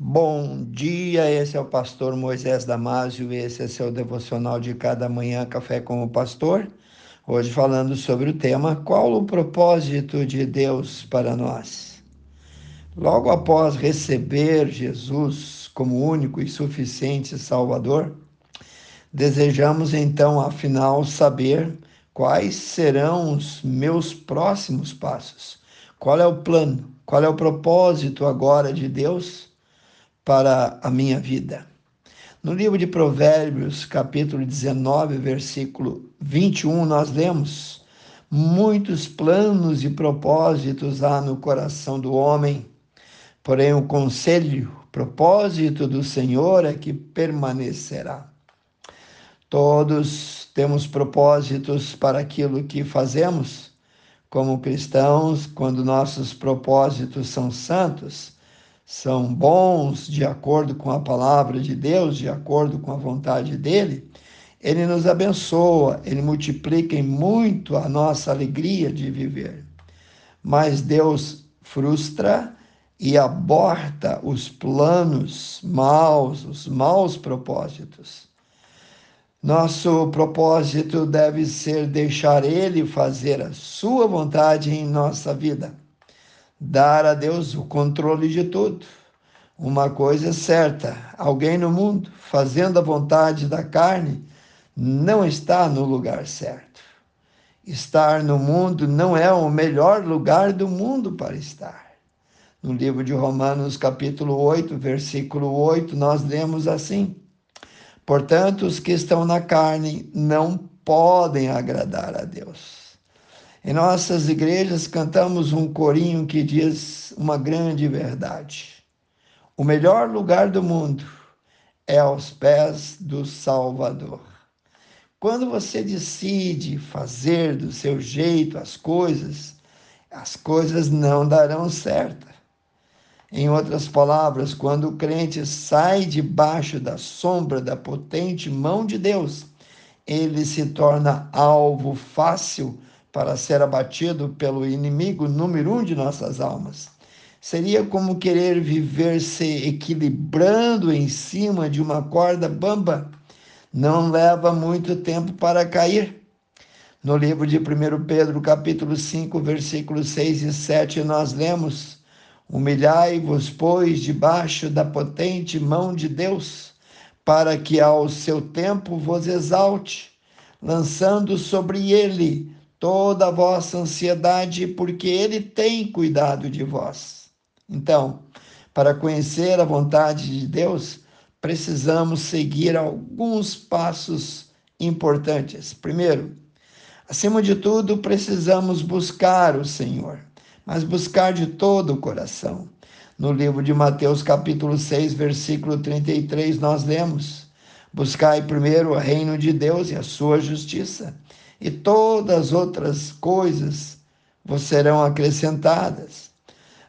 Bom dia, esse é o pastor Moisés Damásio, esse é seu devocional de cada manhã, Café com o Pastor. Hoje falando sobre o tema Qual o propósito de Deus para nós? Logo após receber Jesus como único e suficiente Salvador, desejamos então, afinal, saber quais serão os meus próximos passos. Qual é o plano? Qual é o propósito agora de Deus? Para a minha vida. No livro de Provérbios, capítulo 19, versículo 21, nós lemos: Muitos planos e propósitos há no coração do homem, porém o conselho, propósito do Senhor é que permanecerá. Todos temos propósitos para aquilo que fazemos. Como cristãos, quando nossos propósitos são santos, são bons de acordo com a palavra de Deus, de acordo com a vontade dele, ele nos abençoa, ele multiplica em muito a nossa alegria de viver. Mas Deus frustra e aborta os planos maus, os maus propósitos. Nosso propósito deve ser deixar Ele fazer a Sua vontade em nossa vida dar a Deus o controle de tudo. Uma coisa é certa: alguém no mundo fazendo a vontade da carne não está no lugar certo. Estar no mundo não é o melhor lugar do mundo para estar. No livro de Romanos, capítulo 8, versículo 8, nós lemos assim: Portanto, os que estão na carne não podem agradar a Deus. Em nossas igrejas cantamos um corinho que diz uma grande verdade. O melhor lugar do mundo é aos pés do Salvador. Quando você decide fazer do seu jeito as coisas, as coisas não darão certo. Em outras palavras, quando o crente sai debaixo da sombra da potente mão de Deus, ele se torna alvo fácil para ser abatido pelo inimigo número um de nossas almas. Seria como querer viver se equilibrando em cima de uma corda bamba. Não leva muito tempo para cair. No livro de 1 Pedro, capítulo 5, versículos 6 e 7, nós lemos: Humilhai-vos, pois, debaixo da potente mão de Deus, para que ao seu tempo vos exalte, lançando sobre ele toda a vossa ansiedade, porque Ele tem cuidado de vós. Então, para conhecer a vontade de Deus, precisamos seguir alguns passos importantes. Primeiro, acima de tudo, precisamos buscar o Senhor, mas buscar de todo o coração. No livro de Mateus, capítulo 6, versículo 33, nós lemos: Buscai primeiro o reino de Deus e a sua justiça e todas as outras coisas vos serão acrescentadas.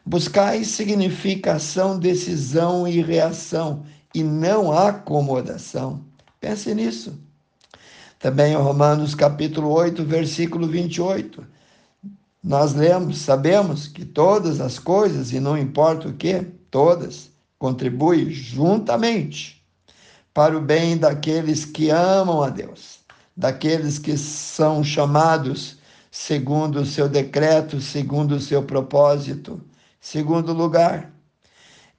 Buscai significação, decisão e reação, e não acomodação. Pense nisso. Também em Romanos capítulo 8, versículo 28, nós lemos, sabemos que todas as coisas, e não importa o que, todas, contribuem juntamente para o bem daqueles que amam a Deus daqueles que são chamados segundo o seu decreto, segundo o seu propósito. Segundo lugar,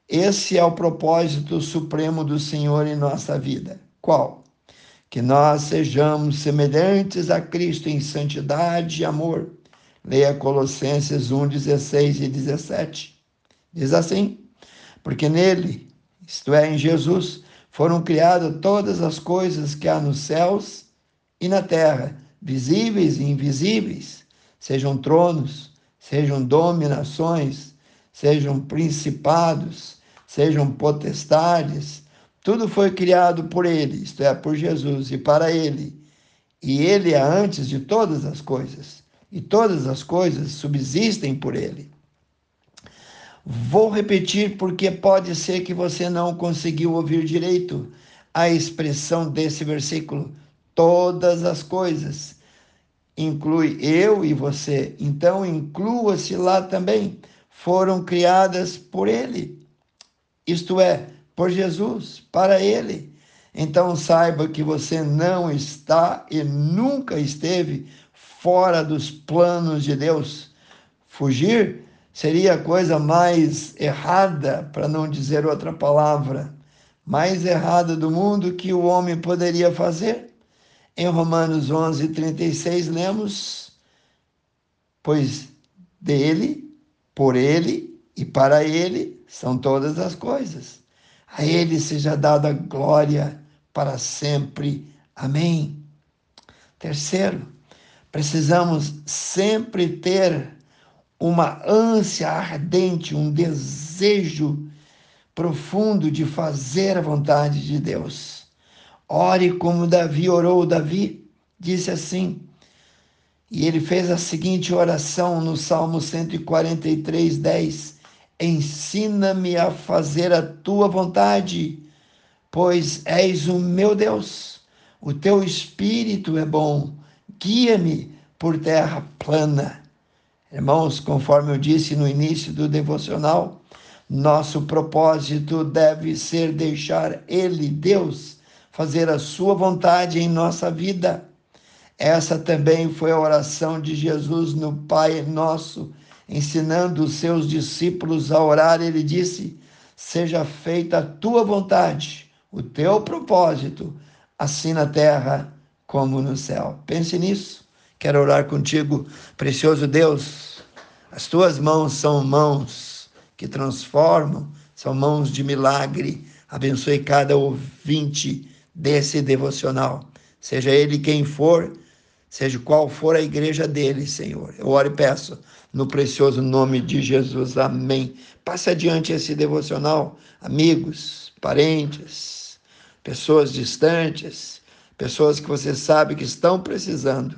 esse é o propósito supremo do Senhor em nossa vida. Qual? Que nós sejamos semelhantes a Cristo em santidade e amor. Leia Colossenses 1, 16 e 17. Diz assim: Porque nele, isto é, em Jesus, foram criadas todas as coisas que há nos céus e na terra, visíveis e invisíveis, sejam tronos, sejam dominações, sejam principados, sejam potestades, tudo foi criado por ele, isto é, por Jesus e para ele. E ele é antes de todas as coisas, e todas as coisas subsistem por ele. Vou repetir porque pode ser que você não conseguiu ouvir direito a expressão desse versículo todas as coisas. Inclui eu e você. Então, inclua-se lá também. Foram criadas por Ele. isto é, por Jesus, para Ele. Então saiba que você não está e nunca esteve fora dos planos de Deus. Fugir seria a coisa mais errada, para não dizer outra palavra, mais errada do mundo que o homem poderia fazer. Em Romanos 11, 36, lemos: Pois dele, por ele e para ele são todas as coisas. A ele seja dada glória para sempre. Amém. Terceiro, precisamos sempre ter uma ânsia ardente, um desejo profundo de fazer a vontade de Deus. Ore como Davi orou. Davi disse assim, e ele fez a seguinte oração no Salmo 143, 10: Ensina-me a fazer a tua vontade, pois és o meu Deus. O teu espírito é bom, guia-me por terra plana. Irmãos, conforme eu disse no início do devocional, nosso propósito deve ser deixar Ele, Deus, fazer a Sua vontade em nossa vida. Essa também foi a oração de Jesus no Pai Nosso, ensinando os seus discípulos a orar. Ele disse: Seja feita a tua vontade, o teu propósito, assim na terra como no céu. Pense nisso. Quero orar contigo, precioso Deus. As tuas mãos são mãos que transformam, são mãos de milagre. Abençoe cada ouvinte desse devocional, seja ele quem for seja qual for a igreja dele, Senhor. Eu oro e peço no precioso nome de Jesus. Amém. Passe adiante esse devocional, amigos, parentes, pessoas distantes, pessoas que você sabe que estão precisando.